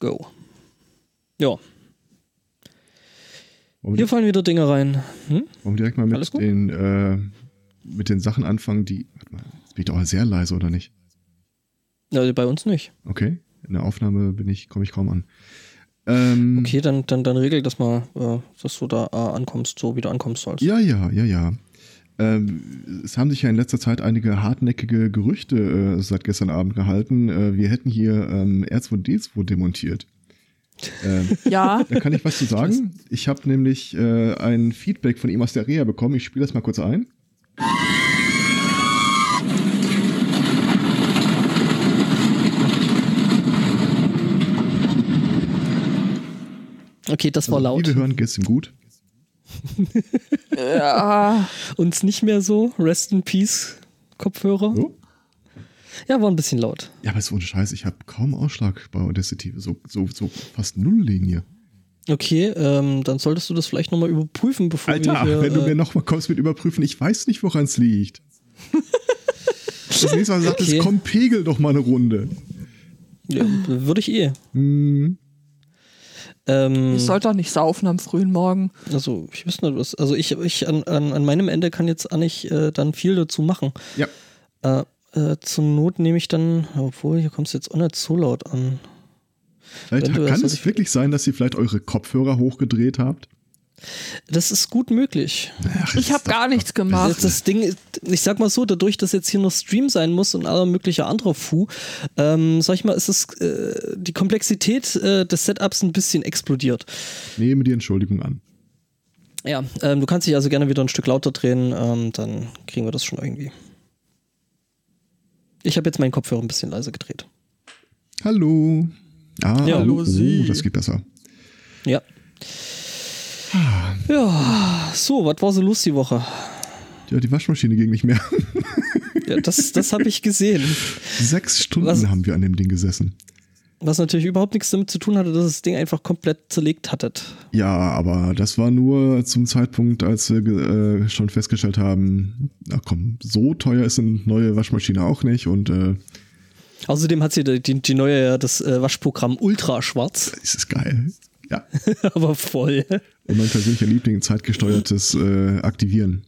go. Ja. Wir, Hier fallen wieder Dinge rein. Hm? wollen wir direkt mal mit den, äh, mit den Sachen anfangen, die. Warte mal, jetzt bin ich doch sehr leise, oder nicht? Ja, bei uns nicht. Okay. In der Aufnahme bin ich, komme ich kaum an. Ähm, Okay, dann, dann, dann regel das mal, äh, dass du da äh, ankommst, so wie du ankommen sollst. Ja, ja, ja, ja. Ähm, es haben sich ja in letzter Zeit einige hartnäckige Gerüchte äh, seit gestern Abend gehalten. Äh, wir hätten hier ähm, R2D2 demontiert. Ähm, Ja, da kann ich was zu sagen. Ich habe nämlich äh, ein Feedback von ihm aus der Reha bekommen. Ich spiele das mal kurz ein. Okay, das war Also, laut. Wie wir hören, geht's ihm gut. ja, Uns nicht mehr so. Rest in Peace, Kopfhörer. So. Ja, war ein bisschen laut. Ja, aber so ein Scheiß, ich habe kaum Ausschlag bei Audacity. So, so, so fast null liegen hier. Okay, ähm, dann solltest du das vielleicht nochmal überprüfen, bevor Alter, wir hier, wenn du äh, mir noch mal kommst mit überprüfen, ich weiß nicht, woran es liegt. Das nächste Mal sagt Okay. es, komm, pegel doch mal eine Runde. ja, würde ich eh. Hm, Ähm, ich sollte doch nicht saufen am frühen Morgen. also, ich weiß nicht, was. Also, ich, ich an, an, an meinem Ende kann jetzt auch nicht äh, dann viel dazu machen. ja, Äh, äh, zur Not nehme ich dann, obwohl, hier kommt es jetzt auch nicht so laut an. vielleicht kann es ich- wirklich sein, dass ihr vielleicht eure Kopfhörer hochgedreht habt. Das ist gut möglich. Ach, Ich habe gar nichts gemacht. das Ding, ist- ich sag mal so, dadurch, dass jetzt hier noch Stream sein muss und aller möglicher anderer Fu, ähm, sag ich mal, ist es äh, die Komplexität äh, des Setups ein bisschen explodiert. Nehme die Entschuldigung an. Ja, ähm, du kannst dich also gerne wieder ein Stück lauter drehen, ähm, dann kriegen wir das schon irgendwie. Ich habe jetzt meinen Kopfhörer ein bisschen leiser gedreht. Hallo. Ah, Ja, hallo oh, Sie. das geht besser. Ja. Ja, so, was war so los die Woche? Ja, die Waschmaschine ging nicht mehr. Ja, das das habe ich gesehen. Sechs Stunden Was- haben wir an dem Ding gesessen. Was natürlich überhaupt nichts damit zu tun hatte, dass das Ding einfach komplett zerlegt hattet. Ja, aber das war nur zum Zeitpunkt, als wir äh, schon festgestellt haben, na komm, so teuer ist eine neue Waschmaschine auch nicht und äh, Außerdem hat sie die, die, neue, das äh, Waschprogramm Ultra Schwarz, es ist geil. Ja. aber voll. Und mein persönlicher Liebling, zeitgesteuertes äh, Aktivieren.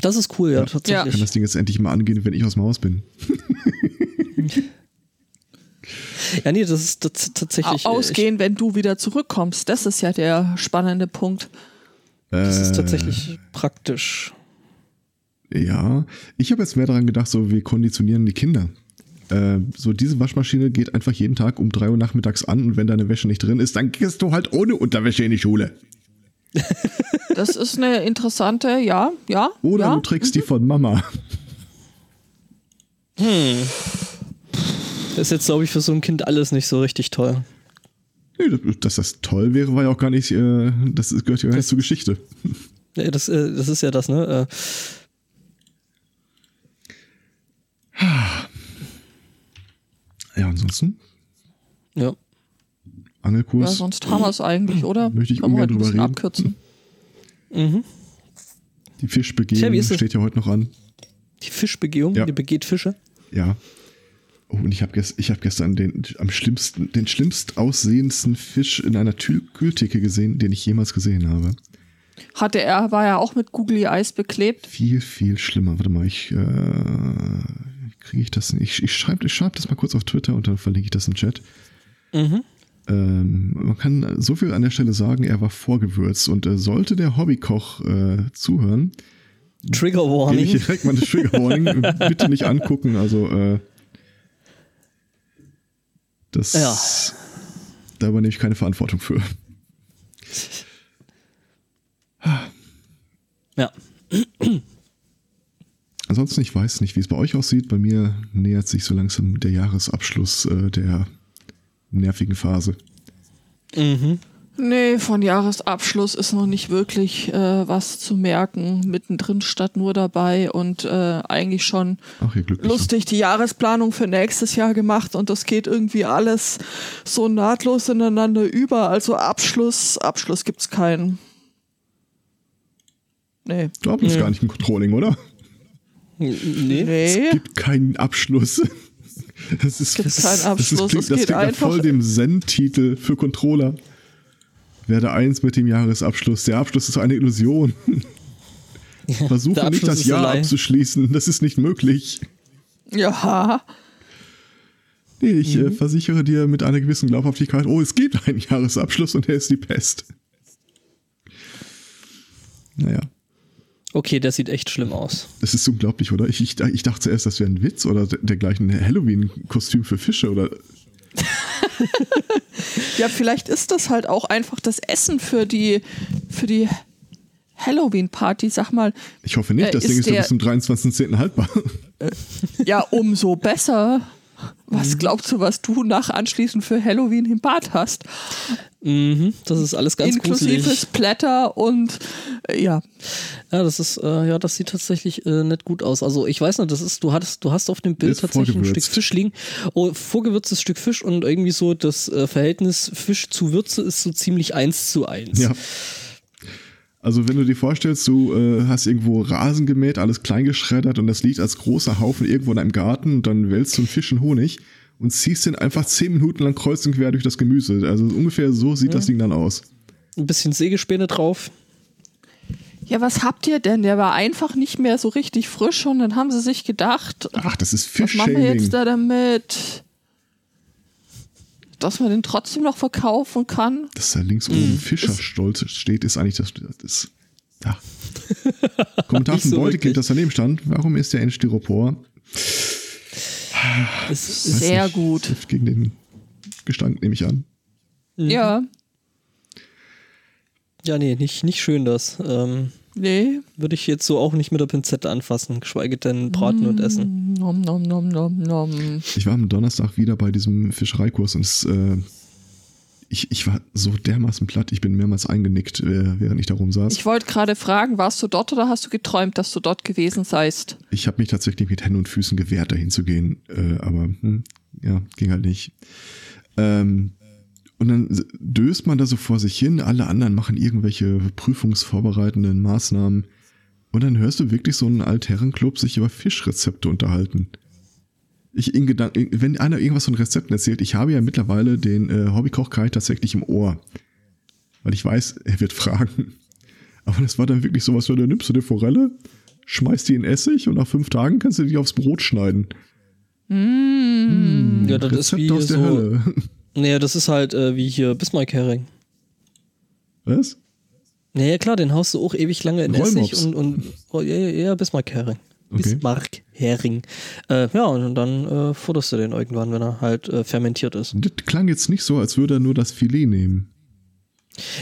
Das ist cool, ja, Ja. tatsächlich. Kann das Ding jetzt endlich mal angehen, wenn ich aus dem Haus bin. Ja, nee, das ist tats- tatsächlich. äh, Ausgehen, wenn du wieder zurückkommst. Das ist ja der spannende Punkt. Das ist Äh, tatsächlich praktisch. Ja, ich habe jetzt mehr daran gedacht, so wir konditionieren die Kinder. Äh, so diese Waschmaschine geht einfach jeden Tag um 3 Uhr nachmittags an und wenn deine Wäsche nicht drin ist, dann gehst du halt ohne Unterwäsche in die Schule. Das ist eine interessante, ja, ja. Oder ja. du trägst die von Mama. Das ist jetzt, glaube ich, für so ein Kind alles nicht so richtig toll. Nee, dass- das toll wäre, war ja auch gar nicht, äh, das gehört ja gar nicht zur Geschichte. Ja, das, äh, das ist ja das, ne? Äh, ansonsten, ja. Ja, Angelkurs. sonst haben wir es eigentlich, oder? Möchte ich Können wir ungern heute ein drüber bisschen reden. abkürzen. Mhm. Die Tja, Fischbegehung es? steht ja heute noch an. Die Fischbegehung, Ja. die begeht Fische. Ja. Oh, und ich habe gest ich hab gestern den am schlimmsten, den schlimmst aussehendsten Fisch in einer Tü Kühltheke gesehen, den ich jemals gesehen habe. Hatte er, war ja auch mit Googly Eyes beklebt. Viel, viel schlimmer. Warte mal, ich äh, kriege ich das nicht. Ich, ich schreibe ich schreib das mal kurz auf Twitter und dann verlinke ich das im Chat. Mhm. Ähm, man kann so viel an der Stelle sagen, er war vorgewürzt und äh, sollte der Hobbykoch äh, zuhören, Trigger gebe Warning. ich direkt mal eine Trigger Warning. Bitte nicht angucken, also äh, das Ja. da übernehme ich keine Verantwortung für. Ansonsten, ich weiß nicht, wie es bei euch aussieht. Bei mir nähert sich so langsam der Jahresabschluss äh, der nervigen Phase. Mhm. Nee, von Jahresabschluss ist noch nicht wirklich äh, was zu merken. Mittendrin statt nur dabei und äh, eigentlich schon Ach, lustig die Jahresplanung für nächstes Jahr gemacht und das geht irgendwie alles so nahtlos ineinander über. Also Abschluss, Abschluss gibt's keinen. Nee. Du bist Nee. gar nicht im Controlling, oder? Nee. Nee. Es gibt keinen Abschluss. Das ist, Gibt's das, keinen ist- Abschluss, Das, klingt, es das klingt einfach- voll dem Zen-Titel für Controller. Werde eins mit dem Jahresabschluss. Der Abschluss ist eine Illusion. Versuche nicht das ist Jahr allein. abzuschließen. Das ist nicht möglich. Ja, Nee, ich Mhm. äh, versichere dir mit einer gewissen Glaubhaftigkeit, oh, es gibt einen Jahresabschluss und der ist die Pest. Naja, Okay, der sieht echt schlimm aus. das ist unglaublich, oder? Ich, ich, ich dachte zuerst, das wäre ein Witz oder der- dergleichen Halloween-Kostüm für Fische oder. ja, vielleicht ist das halt auch einfach das Essen für die, für die Halloween-Party. Sag mal, Ich hoffe nicht, Äh, das ist Ding ist ja der- bis zum 23.10. haltbar. ja, umso besser. Was glaubst du, was du nach anschließend für Halloween im Bad hast? Mhm, das ist alles ganz Inklusive gruselig. Splatter und äh, ja. Ja, das ist, äh, ja, das sieht tatsächlich äh, nicht gut aus. Also ich weiß nicht, das ist, du hattest, du hast auf dem Bild Ist tatsächlich ein Stück. Fisch liegen. Oh, vorgewürztes Stück Fisch und irgendwie so das äh, Verhältnis Fisch zu Würze ist so ziemlich eins zu eins. Ja. Also wenn du dir vorstellst, du äh, hast irgendwo Rasen gemäht, alles klein geschreddert und das liegt als großer Haufen irgendwo in deinem Garten und dann wälzt du einen Fisch in Honig und ziehst den einfach zehn Minuten lang kreuz und quer durch das Gemüse. Also ungefähr so sieht das Ding dann aus. Ein bisschen Sägespäne drauf. Ja, was habt ihr denn? Der war einfach nicht mehr so richtig frisch und dann haben sie sich gedacht, Ach, das ist was machen wir jetzt da damit? Dass man den trotzdem noch verkaufen kann? Dass da links Mhm. oben Fischerstolz steht, ist eigentlich das. das ja. Kommentar von so Beutekind, das daneben stand. Warum ist der in Styropor? Weiß ist, Sehr nicht, gut. trifft Gegen den Gestank nehme ich an. Ja, ja, nee, nicht, nicht schön das. Ähm, nee. Würde ich jetzt so auch nicht mit der Pinzette anfassen, geschweige denn braten und essen. Nom, nom, nom, nom, nom. Ich war am Donnerstag wieder bei diesem Fischereikurs und es, äh, ich, ich war so dermaßen platt, ich bin mehrmals eingenickt, äh, während ich da rumsaß. Ich wollte gerade fragen, warst du dort oder hast du geträumt, dass du dort gewesen seist? Ich habe mich tatsächlich mit Händen und Füßen gewehrt, dahin zu gehen, äh, aber hm, ja, ging halt nicht. Ähm, und dann döst man da so vor sich hin, alle anderen machen irgendwelche prüfungsvorbereitenden Maßnahmen. Und dann hörst du wirklich so einen Altherrenclub sich über Fischrezepte unterhalten. Ich in Gedanken, wenn einer irgendwas von Rezepten erzählt, ich habe ja mittlerweile den äh, Hobbykoch Kai tatsächlich im Ohr. Weil ich weiß, er wird fragen. Aber das war dann wirklich sowas, da nimmst du eine Forelle, schmeißt die in Essig und nach fünf Tagen kannst du die aufs Brot schneiden. Ja, das ist wie aus der so. Hölle. Naja, das ist halt äh, wie hier Bismarck-Hering. Was? Naja, klar, den haust du auch ewig lange in Rollmops. Essig und, und oh, ja, ja, ja, Bismarck-Hering. Okay. Bismarck-Hering. Äh, ja, und dann äh, futterst du den irgendwann, wenn er halt äh, fermentiert ist. Das klang jetzt nicht so, als würde er nur das Filet nehmen.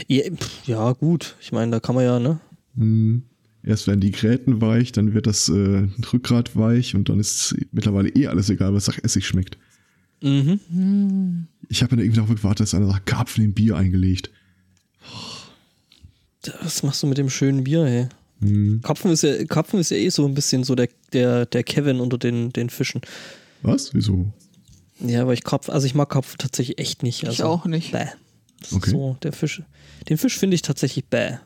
Ja, pff, ja gut. Ich meine, da kann man ja, ne? Hm. Erst werden die Gräten weich, dann wird das äh, Rückgrat weich und dann ist mittlerweile eh alles egal, was nach Essig schmeckt. Mhm. Ich habe dann irgendwie darauf gewartet, dass einer sagt, Karpfen in Bier eingelegt. Was machst du mit dem schönen Bier, hey? Hm. Karpfen ist ja, Karpfen ist ja eh so ein bisschen so der, der, der Kevin unter den, den Fischen. Was? Wieso? Ja, aber ich Karpfen, also ich mag Karpfen tatsächlich echt nicht. Also, auch nicht. Bäh. Das Okay. ist so, der Fisch. Den Fisch finde ich tatsächlich bäh.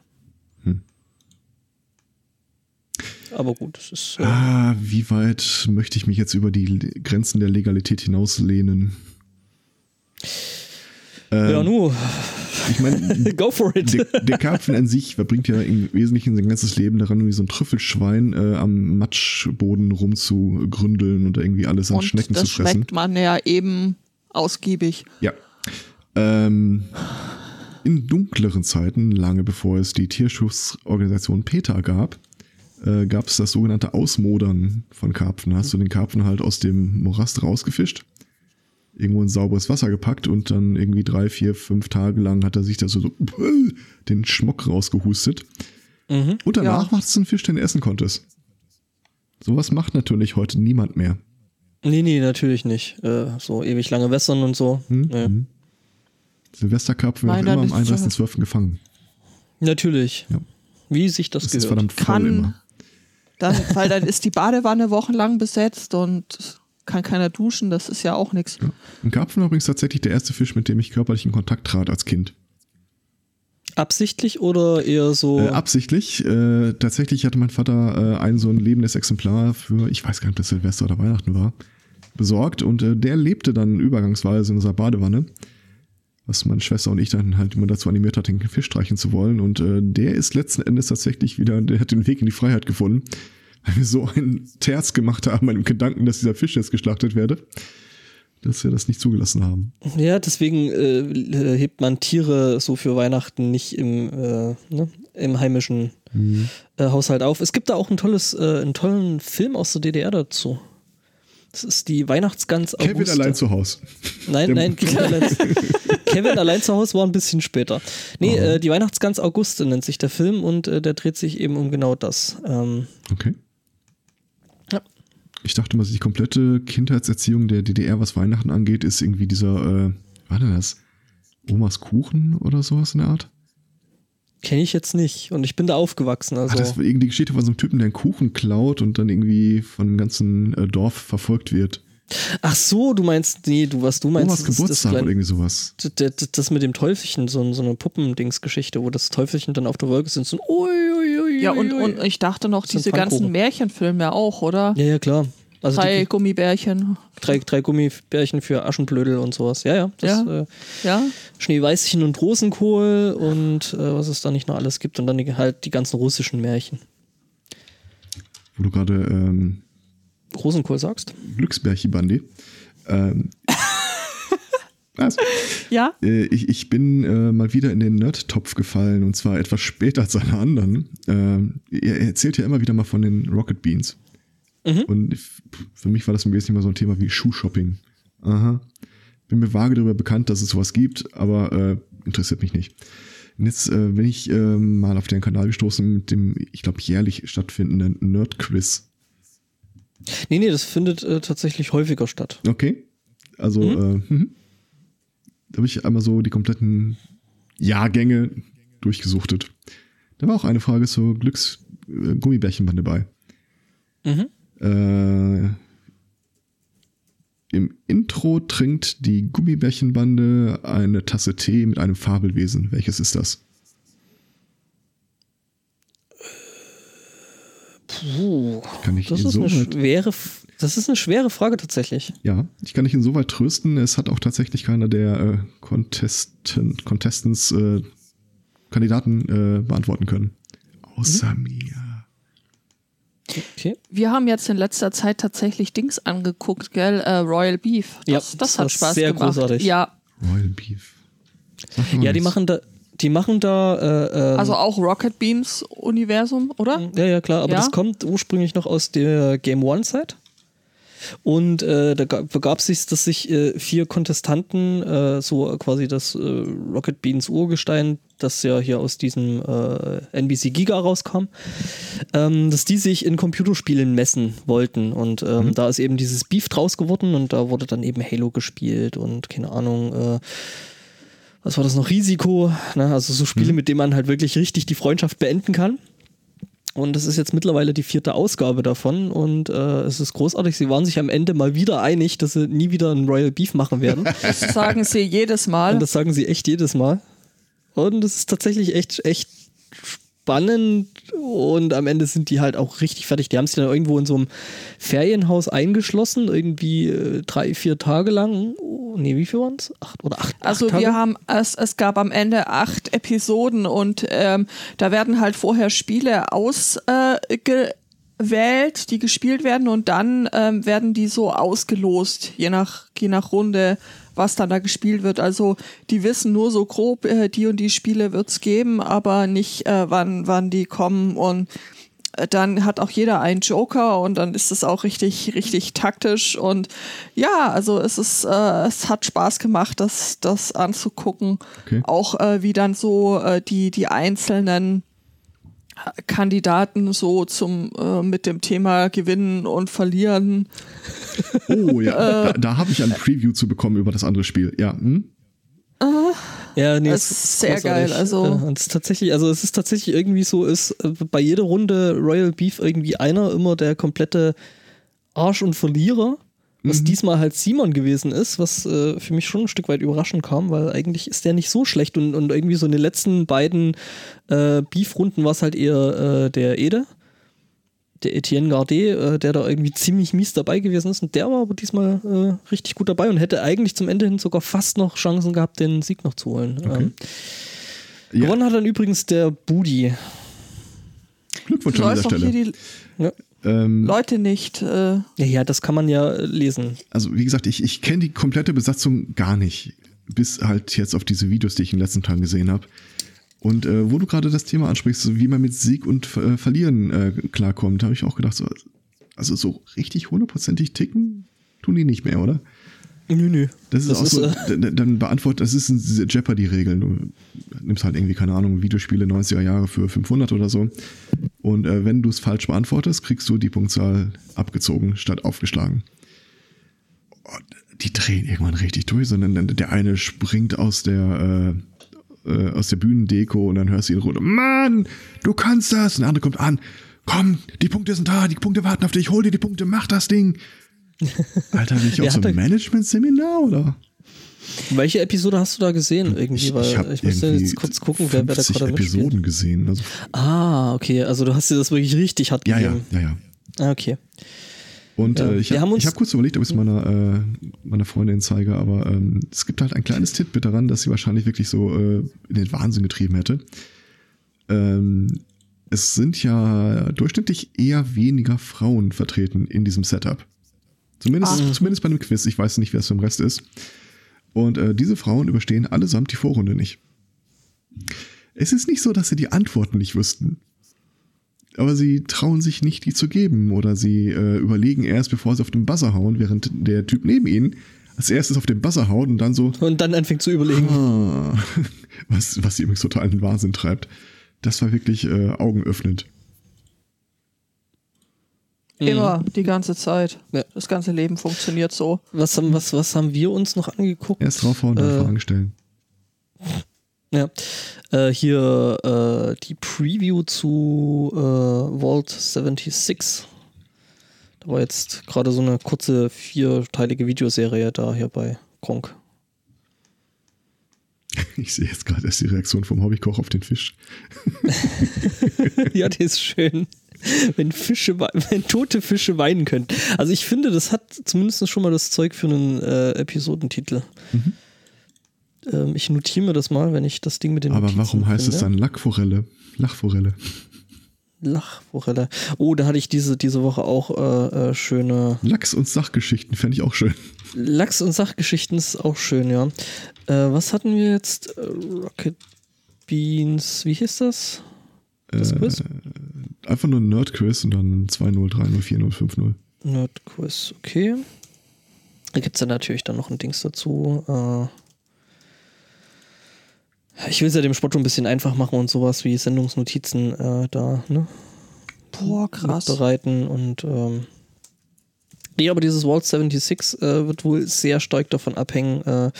Hm. Aber gut, das ist. Äh, Ah, wie weit möchte ich mich jetzt über die Grenzen der Legalität hinauslehnen? Ja, Ähm, nu, Ich meine, go for it. der, der Karpfen an sich verbringt ja im Wesentlichen sein ganzes Leben daran, wie so ein Trüffelschwein äh, am Matschboden rumzugründeln und irgendwie alles an Und Schnecken das zu fressen. schmeckt man ja eben ausgiebig. Ja. Ähm, in dunkleren Zeiten, lange bevor es die Tierschutzorganisation PETA gab, äh, gab es das sogenannte Ausmodern von Karpfen. Hast du den Karpfen halt aus dem Morast rausgefischt, irgendwo in sauberes Wasser gepackt und dann irgendwie drei, vier, fünf Tage lang hat er sich da so, so den Schmock rausgehustet. Mhm. Und danach Ja. war es ein Fisch, den du essen konntest. Sowas macht natürlich heute niemand mehr. Nee, nee, natürlich nicht. Äh, so ewig lange wässern und so. Hm? Nee. Hm. Silvesterkarpfen Nein, immer am dann ist 31.12. gefangen. Natürlich. Ja. Wie sich das, Das ist gehört. verdammt voll Kann, immer. dann, weil dann ist die Badewanne wochenlang besetzt und kann keiner duschen, das ist ja auch nichts. Ja. Ein Karpfen war übrigens tatsächlich der erste Fisch, mit dem ich körperlich in Kontakt trat als Kind. Absichtlich oder eher so. Äh, absichtlich. Äh, tatsächlich hatte mein Vater äh, ein so ein lebendes Exemplar für, ich weiß gar nicht, ob das Silvester oder Weihnachten war, besorgt und äh, der lebte dann übergangsweise in unserer Badewanne. Was meine Schwester und ich dann halt immer dazu animiert hat, den Fisch streichen zu wollen. Und äh, der ist letzten Endes tatsächlich wieder, der hat den Weg in die Freiheit gefunden. Weil wir so einen Terz gemacht haben, meinem Gedanken, dass dieser Fisch jetzt geschlachtet werde, dass wir das nicht zugelassen haben. Ja, deswegen äh, hebt man Tiere so für Weihnachten nicht im, äh, ne, im heimischen Mhm. äh, Haushalt auf. Es gibt da auch ein tolles, äh, einen tollen Film aus der DDR dazu. Das ist die Weihnachtsgans Auguste. Kevin allein zu Hause. Nein, Der- nein, Kevin allein, Kevin allein zu Hause war ein bisschen später. Nee, äh, die Weihnachtsgans Auguste nennt sich der Film und äh, der dreht sich eben um genau das. Ähm, Okay. Ich dachte mal, die komplette Kindheitserziehung der DDR, was Weihnachten angeht, ist irgendwie dieser, äh, war denn das? Omas Kuchen oder sowas in der Art? Kenne ich jetzt nicht und ich bin da aufgewachsen. Also Ah, das war irgendwie die Geschichte von so einem Typen, der einen Kuchen klaut und dann irgendwie von dem ganzen äh, Dorf verfolgt wird. Ach so, du meinst, nee, du, was du meinst, Omas das, ist das, Geburtstag oder irgendwie sowas. das, das, das mit dem Teufelchen, so, so eine Puppendingsgeschichte, wo das Teufelchen dann auf der Wolke sind, so ein ui, ui, ui, Ja, und, und ich dachte noch, diese ganzen. Märchenfilme auch, oder? Ja, ja, klar. Also Drei die, Gummibärchen. drei, drei Gummibärchen für Aschenblödel und sowas. Ja, ja. Das, Ja. Äh, Ja, Schneeweißchen und Rosenkohl und äh, was es da nicht noch alles gibt und dann die, halt die ganzen russischen Märchen. Wo du gerade ähm, Rosenkohl sagst? Glücksbärchi-Bandi. Ähm, was? ja. Äh, ich, ich bin äh, mal wieder in den Nerd-Topf gefallen und zwar etwas später als alle anderen. Ähm, er erzählt ja immer wieder mal von den Rocket Beans. Und f- für mich war das im Wesentlichen mal so ein Thema wie Schuhshopping. Aha. Bin mir vage darüber bekannt, dass es sowas gibt, aber äh, interessiert mich nicht. Und jetzt äh, bin ich äh, mal auf den Kanal gestoßen mit dem, ich glaube, jährlich stattfindenden Nerd-Quiz. Nee, nee, das findet äh, tatsächlich häufiger statt. Okay. Also, äh, mhm. Da habe ich einmal so die kompletten Jahrgänge durchgesuchtet. Da war auch eine Frage zur Glücks-Gummibärchenbande bei. Mhm. Äh, Im Intro trinkt die Gummibärchenbande eine Tasse Tee mit einem Fabelwesen. Welches ist das? Puh, Kann ich das ist, eine schwere, F- das ist eine schwere Frage tatsächlich. ja, ich kann dich insoweit trösten. Es hat auch tatsächlich keiner der äh, Contesten, Contestants äh, Kandidaten äh, beantworten können. Außer Mhm. mir. Okay. Wir haben jetzt in letzter Zeit tatsächlich Dings angeguckt, gell? Äh, Royal Beef. Das, Ja, das, das hat Spaß sehr gemacht. großartig. Ja, Royal Beef. Ja, die machen da, die machen da, äh, ähm, also auch Rocket Beans Universum, oder? Ja, ja, klar, aber Ja? das kommt ursprünglich noch aus der Game One-Zeit. Und äh, da ga- begab sich, dass sich äh, vier Kontestanten, äh, so quasi das äh, Rocket Beans Urgestein, das ja hier aus diesem äh, NBC Giga rauskam, ähm, dass die sich in Computerspielen messen wollten. Und ähm, da ist eben dieses Beef draus geworden und da wurde dann eben Halo gespielt und keine Ahnung, äh, was war das noch? Risiko, ne? also so Spiele, mit denen man halt wirklich richtig die Freundschaft beenden kann. Und das ist jetzt mittlerweile die vierte Ausgabe davon und äh, es ist großartig. Sie waren sich am Ende mal wieder einig, dass sie nie wieder ein Royal Beef machen werden. Das sagen sie jedes Mal. und das sagen sie echt jedes Mal. Und es ist tatsächlich echt, echt spannend und am Ende sind die halt auch richtig fertig. Die haben sich dann irgendwo in so einem Ferienhaus eingeschlossen, irgendwie äh, drei, vier Tage lang. Oh, nee, wie viel waren es? Acht oder acht? Also acht Tage? wir haben, es, es gab am Ende acht Episoden und ähm, da werden halt vorher Spiele ausgewählt, äh, gewählt, die gespielt werden und dann ähm, werden die so ausgelost, je nach, je nach Runde, was dann da gespielt wird. Also die wissen nur so grob, äh, die und die Spiele wird's geben, aber nicht, äh, wann, wann die kommen und äh, dann hat auch jeder einen Joker und dann ist es auch richtig, richtig taktisch und ja, also es ist, äh, es hat Spaß gemacht, das, das anzugucken. Okay. Auch äh, wie dann so äh, die, die einzelnen Kandidaten so zum äh, mit dem Thema gewinnen und verlieren. Oh ja, Äh. da, da habe ich ein Preview zu bekommen über das andere Spiel. Ja, hm? Ja, nee, es ist sehr großartig. geil, also- Ja, und es ist tatsächlich, also es ist tatsächlich irgendwie so, ist äh, bei jeder Runde Royal Beef irgendwie einer immer der komplette Arsch und Verlierer. Was diesmal halt Simon gewesen ist, was äh, für mich schon ein Stück weit überraschend kam, weil eigentlich ist der nicht so schlecht und, und irgendwie so in den letzten beiden äh, Beef-Runden war es halt eher äh, der Ede, der Etienne Gardet, äh, der da irgendwie ziemlich mies dabei gewesen ist. Und der war aber diesmal äh, richtig gut dabei und hätte eigentlich zum Ende hin sogar fast noch Chancen gehabt, den Sieg noch zu holen. Okay. Ähm, Ja. Gewonnen hat dann übrigens der Budi. Glückwunsch an dieser Stelle. die Ja. Ähm, Leute nicht. Äh, Ja, ja, das kann man ja lesen. also wie gesagt, ich, ich kenne die komplette Besatzung gar nicht. Bis halt jetzt auf diese Videos, die ich in den letzten Tagen gesehen habe. Und äh, wo du gerade das Thema ansprichst, so wie man mit Sieg und äh, Verlieren äh, klarkommt, habe ich auch gedacht, so, also so richtig hundertprozentig ticken tun die nicht mehr, oder? Nö, nö. Das ist Das auch ist, so, äh, dann, beantwortet, das ist diese Jeopardy-Regel. Du nimmst halt irgendwie, keine Ahnung, Videospiele 90er Jahre für 500 oder so. Und äh, wenn du es falsch beantwortest, kriegst du die Punktzahl abgezogen statt aufgeschlagen. Und die drehen irgendwann richtig durch, sondern dann der eine springt aus der, äh, äh, aus der Bühnendeko und dann hörst du ihn runter. Mann, du kannst das! Und der andere kommt an. Komm, die Punkte sind da, die Punkte warten auf dich, hol dir die Punkte, mach das Ding. Alter, bin ich auch so hat ein da- Management-Seminar, oder? Welche Episode hast du da gesehen irgendwie? Weil ich, hab müsste jetzt kurz gucken, wer, wer da 50 gerade. Episoden gesehen. Also, Ah, okay. Also du hast dir das wirklich richtig hart ja, ja, gegeben. ja, ja. Ah, okay. Und Ja, äh, ich habe hab kurz überlegt, ob ich es meiner, äh, meiner Freundin zeige, aber ähm, es gibt halt ein kleines Titbit daran, dass sie wahrscheinlich wirklich so äh, in den Wahnsinn getrieben hätte. Ähm, es sind ja durchschnittlich eher weniger Frauen vertreten in diesem Setup. Zumindest, Ah. zumindest bei dem Quiz. Ich weiß nicht, wer es im Rest ist. Und äh, diese Frauen überstehen allesamt die Vorrunde nicht. Es ist nicht so, dass sie die Antworten nicht wüssten. Aber sie trauen sich nicht, die zu geben. Oder sie äh, überlegen erst, bevor sie auf den Buzzer hauen, während der Typ neben ihnen als erstes auf den Buzzer haut und dann so, Und dann anfängt zu überlegen. ah, was, was sie übrigens total in den Wahnsinn treibt. Das war wirklich äh, augenöffnend. Immer, die ganze Zeit. Ja. Das ganze Leben funktioniert so. Was haben, was, was haben wir uns noch angeguckt? Erst draufhauen, dann Äh, Fragen stellen. Ja. Äh, hier äh, die Preview zu äh, Vault 76. Da war jetzt gerade so eine kurze vierteilige Videoserie da hier bei Kronk. Ich sehe jetzt gerade erst die Reaktion vom Hobbykoch auf den Fisch. ja, der ist schön. Wenn Fische, wenn tote Fische weinen können. Also ich finde, das hat zumindest schon mal das Zeug für einen äh, Episodentitel. Ähm, ich notiere mir das mal, wenn ich das Ding mit den Aber Notizen warum heißt es finde. dann Lackforelle? Lachforelle. Lachforelle. Oh, da hatte ich diese, diese Woche auch äh, äh, schöne Lachs- und Sachgeschichten fände ich auch schön. Lachs- und Sachgeschichten ist auch schön, ja. Äh, was hatten wir jetzt? Äh, Rocket Beans, wie hieß das? Das Äh, Quiz? Einfach nur ein Nerd-Quiz und dann 2-0, 3-0, 4-0, 5-0. Nerdquiz, okay. Da gibt es dann natürlich dann noch ein Dings dazu. Äh, ich will es ja dem Sport schon ein bisschen einfach machen und sowas wie Sendungsnotizen äh, da, ne? Boah, krass. bereiten und ähm, nee, aber dieses Vault 76 äh, wird wohl sehr stark davon abhängen, äh,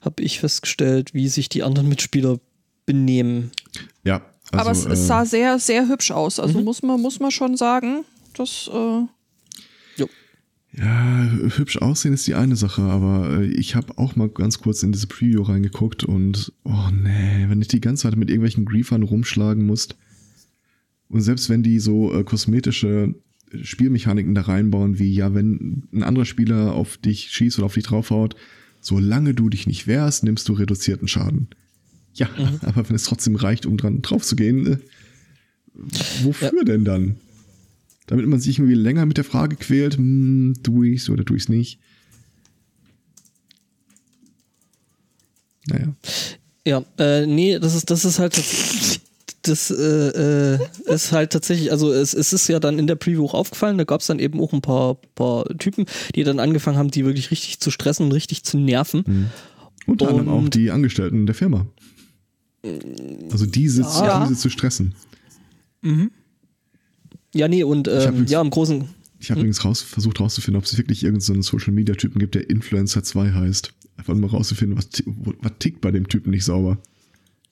habe ich festgestellt, wie sich die anderen Mitspieler benehmen. Ja, also, Aber es, es äh, sah sehr, sehr hübsch aus. Also Mhm. muss, man, muss man schon sagen, das äh, Ja, hübsch aussehen ist die eine Sache, aber äh, ich habe auch mal ganz kurz in diese Preview reingeguckt und oh nee, wenn ich die ganze Zeit mit irgendwelchen Griefern rumschlagen musst und selbst wenn die so äh, kosmetische Spielmechaniken da reinbauen, wie ja, wenn ein anderer Spieler auf dich schießt oder auf dich draufhaut, solange du dich nicht wehrst, nimmst du reduzierten Schaden. Ja, aber wenn es trotzdem reicht, um dran drauf zu gehen, äh, wofür denn dann? Damit man sich irgendwie länger mit der Frage quält, hm, tue ich's oder tue ich's nicht. Naja. Ja, äh, nee, das ist, das ist halt das äh, äh, ist halt tatsächlich, also es, es ist ja dann in der Preview auch aufgefallen, da gab es dann eben auch ein paar, paar Typen, die dann angefangen haben, die wirklich richtig zu stressen und richtig zu nerven. Unter anderem auch die Angestellten der Firma. Also die sitzt, Ja. diese zu stressen. Ja, nee, und ähm, jetzt- ja, im Großen, Ich habe übrigens raus, versucht rauszufinden, ob es wirklich irgendeinen so Social Media Typen gibt, der Influencer 2 heißt. Einfach mal rauszufinden, was, was tickt bei dem Typen nicht sauber.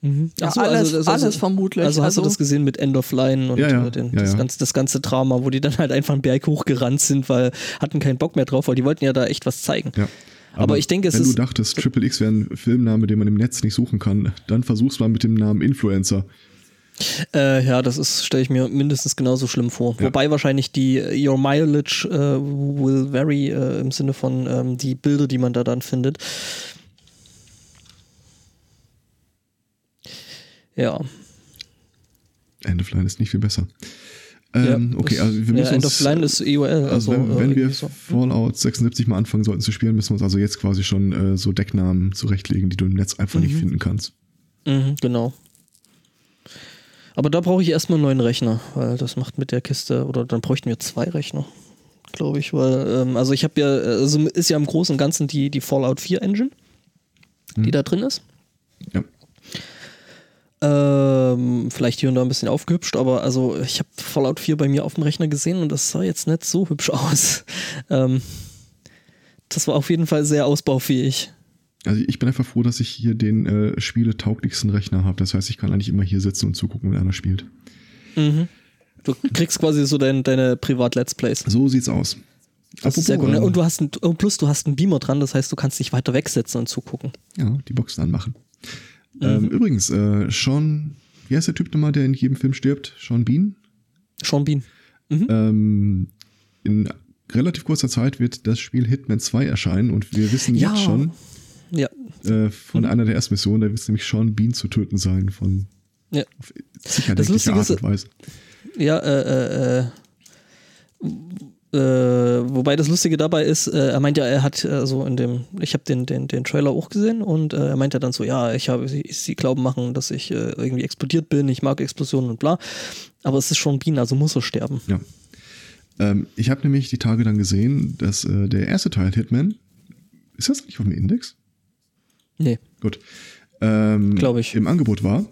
ja, Ach so, alles, also das- alles also- vermutlich. Also hast du das gesehen mit End of Line und Ja, ja, äh, den, ja, das, ja. Ganze, das ganze Drama, wo die dann halt einfach einen Berg hochgerannt sind, weil hatten keinen Bock mehr drauf, weil die wollten ja da echt was zeigen. Ja. Aber ich denke, es wenn ist- du dachtest, Triple X wäre ein Filmname, den man im Netz nicht suchen kann, dann versuch's mal mit dem Namen Influencer. Äh, ja, das ist, stelle ich mir mindestens genauso schlimm vor. Ja. Wobei wahrscheinlich die Your Mileage äh, will vary äh, im Sinne von ähm, die Bilder, die man da dann findet. Ja. End of Line ist nicht viel besser. Ähm, ja, okay, also wir ja, müssen End uns, of Line ist EOL. also, Also, wenn, äh, wenn wir irgendwie so. Fallout 76 mal anfangen sollten zu spielen, müssen wir uns also jetzt quasi schon äh, so Decknamen zurechtlegen, die du im Netz einfach nicht finden kannst. Mhm, genau. Aber da brauche ich erstmal einen neuen Rechner, weil das macht mit der Kiste, oder dann bräuchten wir zwei Rechner, glaube ich, weil, ähm, also ich habe ja, also ist ja im Großen und Ganzen die, die Fallout 4 Engine, die da drin ist. Ja. Ähm, vielleicht hier und da ein bisschen aufgehübscht, aber also ich habe Fallout 4 bei mir auf dem Rechner gesehen und das sah jetzt nicht so hübsch aus. Ähm, das war auf jeden Fall sehr ausbaufähig. Also ich bin einfach froh, dass ich hier den äh, spieletauglichsten Rechner habe. Das heißt, ich kann eigentlich immer hier sitzen und zugucken, wenn einer spielt. Mhm. Du kriegst quasi so dein, deine Privat-Let's Plays. So sieht's aus. Das ist sehr gut. ne? ähm, Und du hast ein, plus du hast einen Beamer dran, das heißt, du kannst dich weiter wegsetzen und zugucken. Ja, die Boxen anmachen. Mhm. Ähm, übrigens, äh, Sean, wie heißt der Typ nochmal, der in jedem Film stirbt? Sean Bean? Sean Bean. Ähm, in relativ kurzer Zeit wird das Spiel Hitman 2 erscheinen und wir wissen Ja. jetzt schon Ja. äh, von einer der ersten Missionen, da wird es nämlich Sean Bean zu töten sein, von Ja. sicher Das Lustige Art ist- und Weise. Ja, äh, äh, äh, wobei das Lustige dabei ist, äh, er meint ja, er hat äh, so in dem, ich habe den, den, den Trailer auch gesehen und äh, er meint ja dann so, ja, ich habe sie, sie glauben machen, dass ich äh, irgendwie explodiert bin, ich mag Explosionen und bla. Aber es ist schon Bean, also muss er sterben. Ja. Ähm, ich habe nämlich die Tage dann gesehen, dass äh, der erste Teil Hitman, ist das nicht auf dem Index? Nee. Gut. Ähm, Glaub ich. Im Angebot war.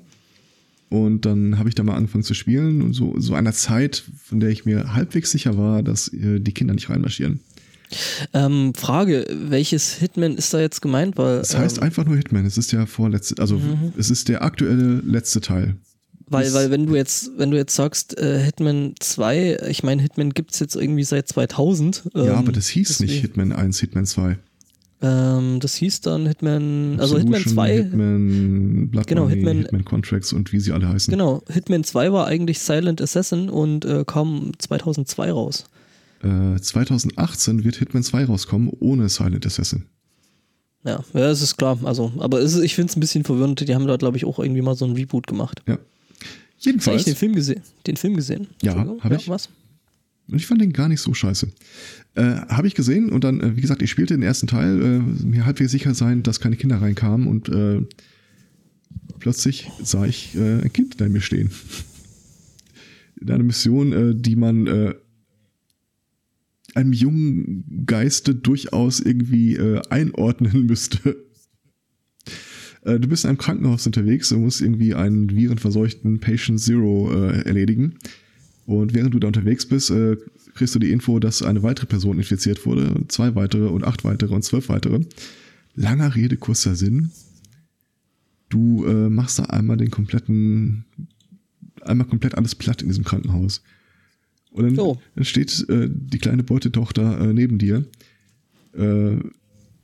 Und dann habe ich da mal angefangen zu spielen und so, so einer Zeit, von der ich mir halbwegs sicher war, dass äh, die Kinder nicht reinmarschieren. Ähm, Frage, welches Hitman ist da jetzt gemeint? Weil, Es heißt ähm, einfach nur Hitman. Es ist der vorletzte, also es ist der aktuelle letzte Teil. Weil, Das- weil wenn du jetzt, wenn du jetzt sagst, äh, Hitman 2, ich meine, Hitman gibt's jetzt irgendwie seit 2000. ja, ähm, aber das hieß deswegen- nicht Hitman 1, Hitman 2. Ähm, das hieß dann Hitman, also Hitman Absolution, 2, Hitman Blood Genau, Money, Hitman- Hitman Contracts und wie sie alle heißen. genau, Hitman 2 war eigentlich Silent Assassin und äh, kam 2002 raus. Äh, 2018 wird Hitman 2 rauskommen ohne Silent Assassin. Ja, ja, das ist klar. Also, aber es ist, ich finde es ein bisschen verwirrend. Die haben da, glaube ich, auch irgendwie mal so ein Reboot gemacht. Ja. Hast du Jedenfalls. eigentlich den Film gesehen? Den Film gesehen? Ja, Entschuldigung. hab ich. Was? Und ich fand den gar nicht so scheiße. Äh, Habe ich gesehen und dann, äh, wie gesagt, ich spielte den ersten Teil, äh, mir halbwegs sicher sein, dass keine Kinder reinkamen und äh, plötzlich sah ich äh, ein Kind neben mir stehen. In einer Mission, äh, die man äh, einem jungen Geiste durchaus irgendwie äh, einordnen müsste. Äh, Du bist in einem Krankenhaus unterwegs, du musst irgendwie einen virenverseuchten Patient Zero äh, erledigen. Und während du da unterwegs bist, äh, kriegst du die Info, dass eine weitere Person infiziert wurde, zwei weitere und acht weitere und zwölf weitere. Langer Rede, kurzer Sinn. Du äh, machst da einmal den kompletten, einmal komplett alles platt in diesem Krankenhaus. Und dann, Oh. dann steht äh, die kleine Beutetochter äh, neben dir, äh,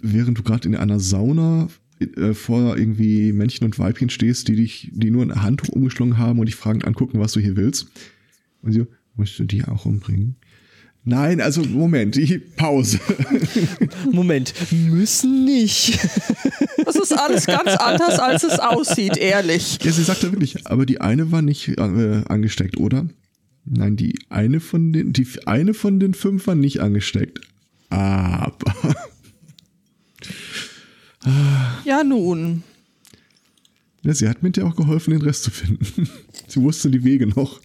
während du gerade in einer Sauna äh, vor irgendwie Männchen und Weibchen stehst, die dich, die nur ein Handtuch umgeschlungen haben und dich fragen angucken, was du hier willst. Und sie so, musst du die auch umbringen? Nein, also Moment, die Pause. Moment, müssen nicht. Das ist alles ganz anders, als es aussieht, ehrlich. ja, sie sagte wirklich, aber die eine war nicht äh, angesteckt, oder? Nein, die eine von den, die eine von den fünf war nicht angesteckt. Aber. Ja, nun. Ja, sie hat mir ja auch geholfen, den Rest zu finden. sie wusste die Wege noch.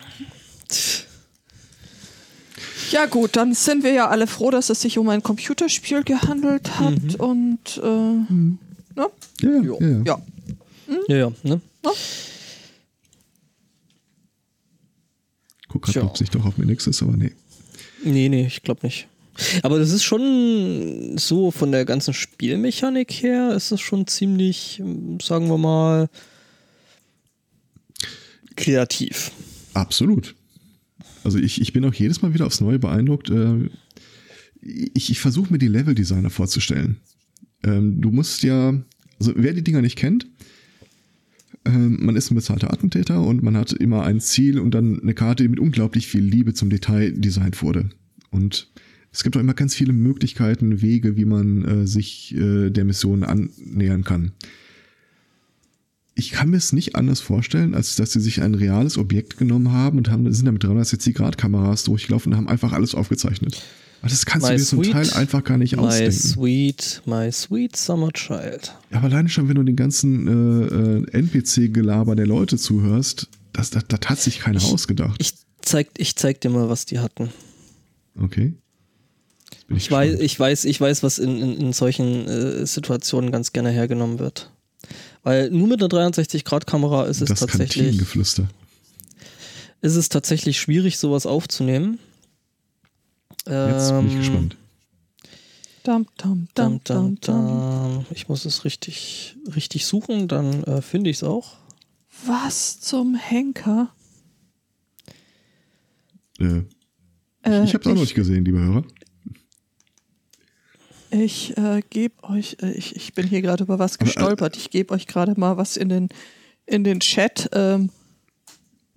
Ja, gut, dann sind wir ja alle froh, dass es sich um ein Computerspiel gehandelt hat und äh, ne? Ja, ja, Jo. ja. ja. ja. Ja, ja, ne? Guck grad, ob sich doch auf mir nichts ist, aber nee. Nee, nee, ich glaube nicht. Aber das ist schon so von der ganzen Spielmechanik her, ist das schon ziemlich, sagen wir mal, kreativ. Absolut. Also ich, ich bin auch jedes Mal wieder aufs Neue beeindruckt. Äh, Ich, ich versuche mir die Level-Designer vorzustellen. Ähm, Du musst ja, also wer die Dinger nicht kennt, äh, ähm, man ist ein bezahlter Attentäter und man hat immer ein Ziel und dann eine Karte, die mit unglaublich viel Liebe zum Detail designt wurde. Und es gibt auch immer ganz viele Möglichkeiten, Wege, wie man äh, sich äh, der Mission annähern kann. Ich kann mir es nicht anders vorstellen, als dass sie sich ein reales Objekt genommen haben und haben, sind da mit 360-Grad-Kameras durchgelaufen und haben einfach alles aufgezeichnet. Aber das kannst My du dir zum sweet- Teil einfach gar nicht My ausdenken. sweet, my sweet summer child. Ja, aber alleine schon, wenn du den ganzen äh, äh, NPC-Gelaber der Leute zuhörst, das, das, das hat sich keiner ausgedacht. Ich zeig, ich zeig dir mal, was die hatten. okay. Bin Ich weiß, ich weiß, ich weiß, was in, in, in solchen äh, Situationen ganz gerne hergenommen wird. Weil nur mit einer 360-Grad-Kamera ist es das tatsächlich, ist es tatsächlich schwierig, sowas aufzunehmen. Jetzt bin ich Ähm, gespannt. Dum, dum, Dum, dum, dum. Ich muss es richtig, richtig suchen, dann äh, finde ich es auch. Was zum Henker? Äh, Äh, ich habe es auch noch nicht gesehen, liebe Hörer. Ich äh, gebe euch, äh, ich, ich bin hier gerade über was gestolpert. Ich gebe euch gerade mal was in den, in den Chat. Ähm,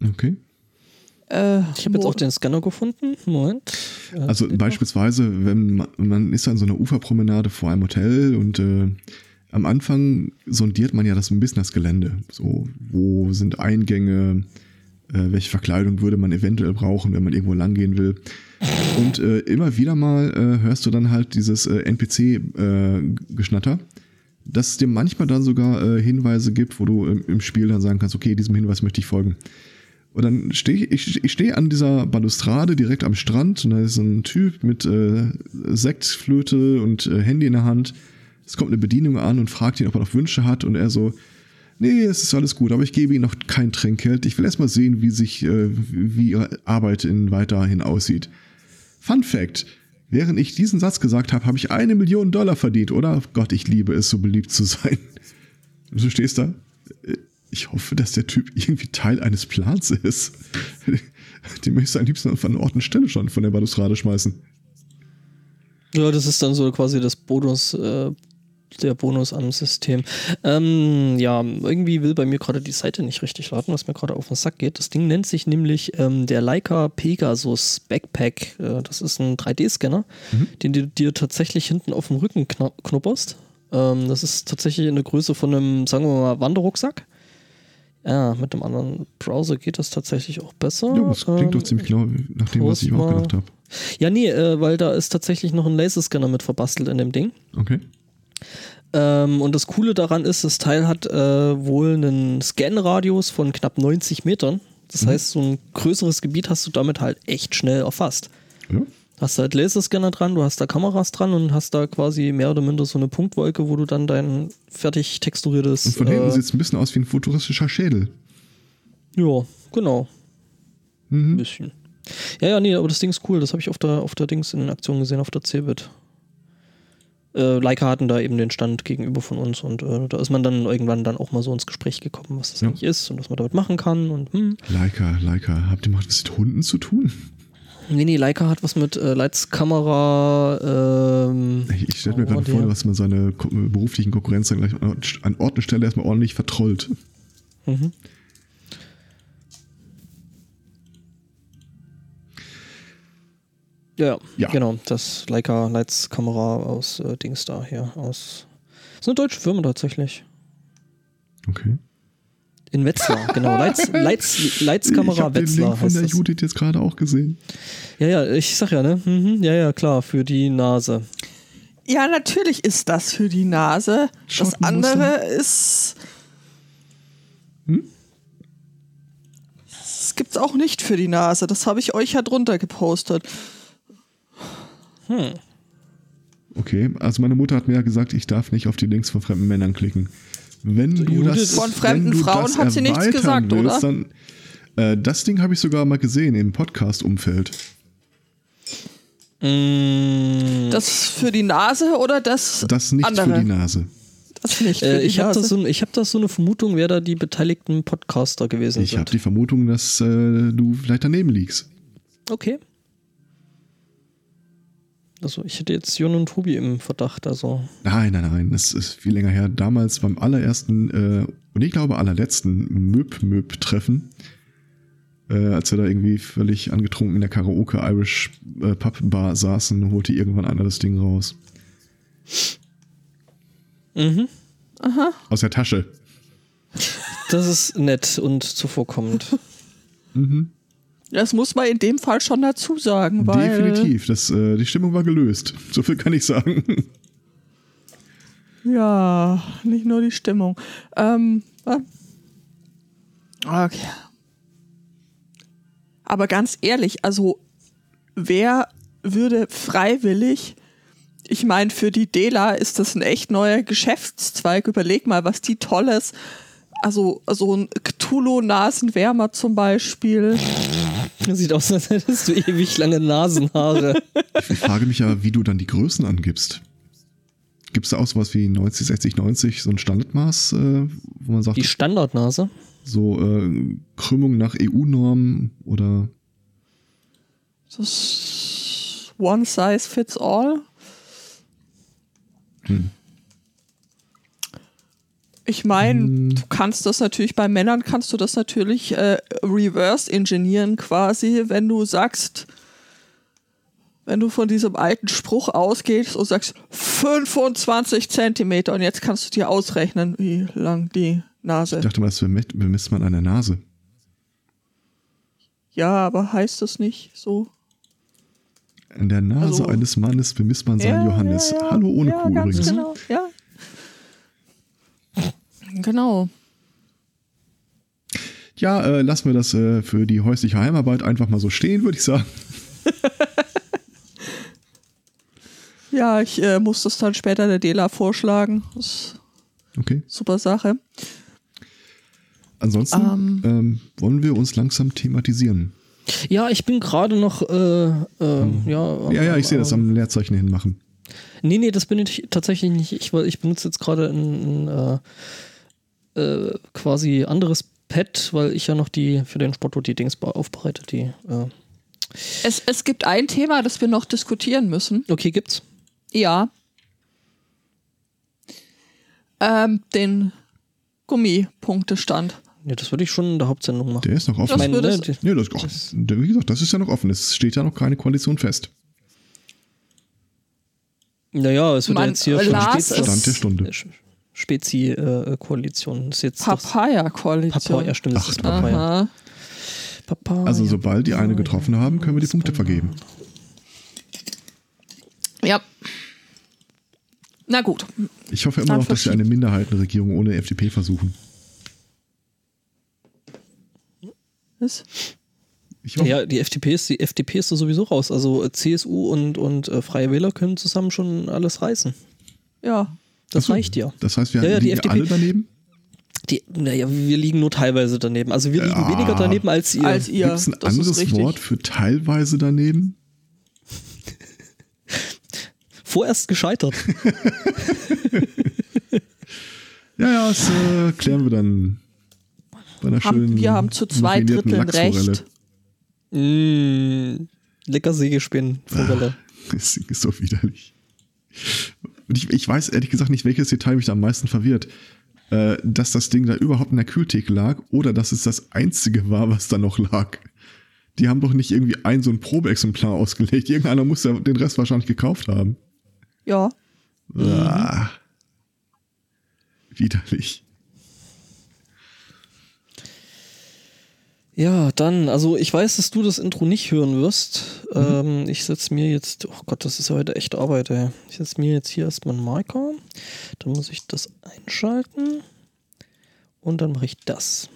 Okay. äh, Ich habe jetzt auch den Scanner gefunden. Moment. Also noch. beispielsweise, wenn man, man ist an so einer Uferpromenade vor einem Hotel und äh, am Anfang sondiert man ja das ein bisschen das Gelände. So, wo sind Eingänge, äh, welche Verkleidung würde man eventuell brauchen, wenn man irgendwo langgehen will. Und äh, immer wieder mal äh, hörst du dann halt dieses äh, NPC-Geschnatter, das es dir manchmal dann sogar äh, Hinweise gibt, wo du im, Spiel dann sagen kannst, okay, diesem Hinweis möchte ich folgen. Und dann stehe ich, ich, stehe an dieser Balustrade direkt am Strand und da ist ein Typ mit äh, Sektflöte und äh, Handy in der Hand. Es kommt eine Bedienung an und fragt ihn, ob er noch Wünsche hat und er so, nee, es ist alles gut, aber ich gebe Ihnen noch kein Trinkgeld. Ich will erst mal sehen, wie sich, äh, wie Ihre Arbeit in weiterhin aussieht. Fun Fact. Während ich diesen Satz gesagt habe, habe ich eine Million Dollar verdient, oder? Gott, ich liebe es, so beliebt zu sein. Und du stehst da. Ich hoffe, dass der Typ irgendwie Teil eines Plans ist. Den möchtest du am liebsten einer Ort und Stelle schon von der Balustrade schmeißen. Ja, das ist dann so quasi das Bonus, äh, der Bonus am System. Ähm, ja, irgendwie will bei mir gerade die Seite nicht richtig laden, was mir gerade auf den Sack geht. Das Ding nennt sich nämlich ähm, der Leica Pegasus Backpack. Äh, das ist ein 3D-Scanner, den du dir tatsächlich hinten auf dem Rücken knupperst. Ähm, das ist tatsächlich in der Größe von einem, sagen wir mal, Wanderrucksack. Ja, mit einem anderen Browser geht das tatsächlich auch besser. Ja, das klingt Ähm, doch ziemlich genau nach dem, was ich auch gedacht habe. Ja, nee, äh, weil da ist tatsächlich noch ein Laserscanner mit verbastelt in dem Ding. Okay. Ähm, und das Coole daran ist, das Teil hat äh, wohl einen Scanradius von knapp 90 Metern. Das heißt, so ein größeres Gebiet hast du damit halt echt schnell erfasst. Ja. Hast halt Laserscanner dran, du hast da Kameras dran und hast da quasi mehr oder minder so eine Punktwolke, wo du dann dein fertig texturiertes. Und von hinten äh, sieht es ein bisschen aus wie ein futuristischer Schädel. Ja, genau. Ein Mhm. bisschen. Ja, ja, nee, aber das Ding ist cool. Das habe ich auf der, auf der Dings in Aktion gesehen, auf der Cebit. Äh, Leica hatten da eben den Stand gegenüber von uns und äh, da ist man dann irgendwann dann auch mal so ins Gespräch gekommen, was das Ja. eigentlich ist und was man damit machen kann und hm. Leica, Leica. Habt ihr mal was mit Hunden zu tun? Nee, nee, Leica hat was mit äh, Leitskamera, ähm, Ich, ich stelle mir Oh, gerade vor, dass man seine beruflichen Konkurrenz dann gleich an Ort und Stelle erstmal ordentlich vertrollt. mhm. Ja, Ja. genau, das Leica Leitskamera aus äh, Dings da hier, aus. ist eine deutsche Firma tatsächlich. Okay. In Wetzlar, genau. Leits, Leits, ich Leitskamera habe den Wetzlar Link von der das. Judith jetzt gerade auch gesehen. Ja, ja, ich sag ja, ne? Mhm, ja, ja, klar, für die Nase. Ja, natürlich ist das für die Nase. Das andere ist. Hm? Das gibt's auch nicht für die Nase. Das habe ich euch ja drunter gepostet. Hm. Okay, also meine Mutter hat mir ja gesagt, ich darf nicht auf die Links von fremden Männern klicken. Wenn du Judith- das, Von fremden wenn du Frauen das hat sie nichts gesagt, oder? Dann, äh, das Ding habe ich sogar mal gesehen im Podcast-Umfeld. Mm, Das für die Nase oder das, Das nicht andere? für die Nase. Das nicht für äh, die ich habe Nase. da, so, ich hab da so eine Vermutung, wer da die beteiligten Podcaster gewesen Ich habe sind. die Vermutung, dass äh, du vielleicht daneben liegst. Okay. Also ich hätte jetzt Jon und Tobi im Verdacht, also. Nein, nein, nein, das ist viel länger her. Damals beim allerersten äh, Und ich glaube, allerletzten Möb-Möb-Treffen, äh, als wir da irgendwie völlig angetrunken in der Karaoke-Irish äh, Pub Bar saßen, holte irgendwann einer das Ding raus. Mhm. Aus der Tasche. Das ist nett und zuvorkommend. Das muss man in dem Fall schon dazu sagen, weil. Definitiv. Das, äh, die Stimmung war gelöst. So viel kann ich sagen. Ja, nicht nur die Stimmung. Ähm, äh, okay. Aber ganz ehrlich, also wer würde freiwillig, ich meine, für die Dela ist das ein echt neuer Geschäftszweig. Überleg mal, was die Tolles, also so ein Cthulhu-Nasenwärmer zum Beispiel. Sieht aus, als hättest du ewig lange Nasenhaare. Ich frage mich ja, wie du dann die Größen angibst. Gibt es da auch sowas wie 90, 60, 90, so ein Standardmaß, äh, wo man sagt, Die Standardnase. so äh, Krümmung nach EU-Norm oder Das One Size Fits All. Ich meine, du kannst das natürlich, bei Männern kannst du das natürlich äh, reverse engineeren quasi, wenn du sagst, wenn du von diesem alten Spruch ausgehst und sagst 25 Zentimeter und jetzt kannst du dir ausrechnen, wie lang die Nase. ich dachte mal, das bemisst bemisst man an der Nase. Ja, aber heißt das nicht so? An der Nase Also- eines Mannes bemisst man seinen Johannes. Hallo ohne ja, Kuh ganz übrigens. Genau, ja. Genau. Ja, äh, lassen wir das äh, für die häusliche Heimarbeit einfach mal so stehen, würde ich sagen. Ja, ich äh, muss das dann später der Dela vorschlagen. Okay. super Sache. Ansonsten Ähm. ähm, wollen wir uns langsam thematisieren. Ja, ich bin gerade noch, äh, äh, ja. Ja, ja, ich sehe das am Leerzeichen hinmachen. Nee, nee, das bin ich tatsächlich nicht. Ich, ich benutze jetzt gerade ein, ein äh, quasi anderes Pad, weil ich ja noch die für den Spotto die Dings be- aufbereite. Die, äh, Es, es gibt ein Thema, das wir noch diskutieren müssen. okay, gibt's. Ja. Ähm, den Gummipunktestand. Ja, das würde ich schon in der Hauptsendung machen. Der ist noch offen. Das Ich meine, würde ne, die, Nee, das, ach, wie gesagt, das ist ja noch offen. Es steht ja noch keine Koalition fest. naja, es wird ja Man jetzt hier es- Stand der Stunde. Spezi-Koalition. jetzt das Papaya-Koalition. Papaya, stimmt, das ist Papaya. Papaya. Also sobald die eine getroffen haben, können wir die Punkte vergeben. Ja. Na gut. Ich hoffe immer Dann noch, dass wir eine Minderheitenregierung ohne FDP versuchen. Was? Ich hoffe, Ja, die FDP ist, die FDP ist da sowieso raus. Also äh, CSU und, und äh, Freie Wähler können zusammen schon alles reißen. Ja. Das so, reicht ja. Das heißt, wir Ja, ja, die liegen FDP alle daneben? Die, naja, wir liegen nur teilweise daneben. Also wir liegen Ja. weniger daneben als ihr. Als ihr. Gibt es ein das ist anderes richtig. Wort für teilweise daneben? Vorerst gescheitert. Ja, ja, das äh, klären wir dann bei einer Haben, schönen wir haben zu zwei Dritteln recht. mm, lecker Sägespinnen, Forelle. Das Ding ist so widerlich. Und ich, ich weiß ehrlich gesagt nicht, welches Detail mich da am meisten verwirrt. Äh, dass das Ding da überhaupt in der Kühltheke lag oder dass es das einzige war, was da noch lag. Die haben doch nicht irgendwie ein so ein Probeexemplar ausgelegt. Irgendeiner muss ja den Rest wahrscheinlich gekauft haben. Ja. Ah. Widerlich. Ja, dann, also ich weiß, dass du das Intro nicht hören wirst. Ähm, ich setze mir jetzt, oh Gott, das ist ja heute echt Arbeit, ey. Ich setze mir jetzt hier erstmal einen Marker. Dann muss ich das einschalten. Und dann mache ich das.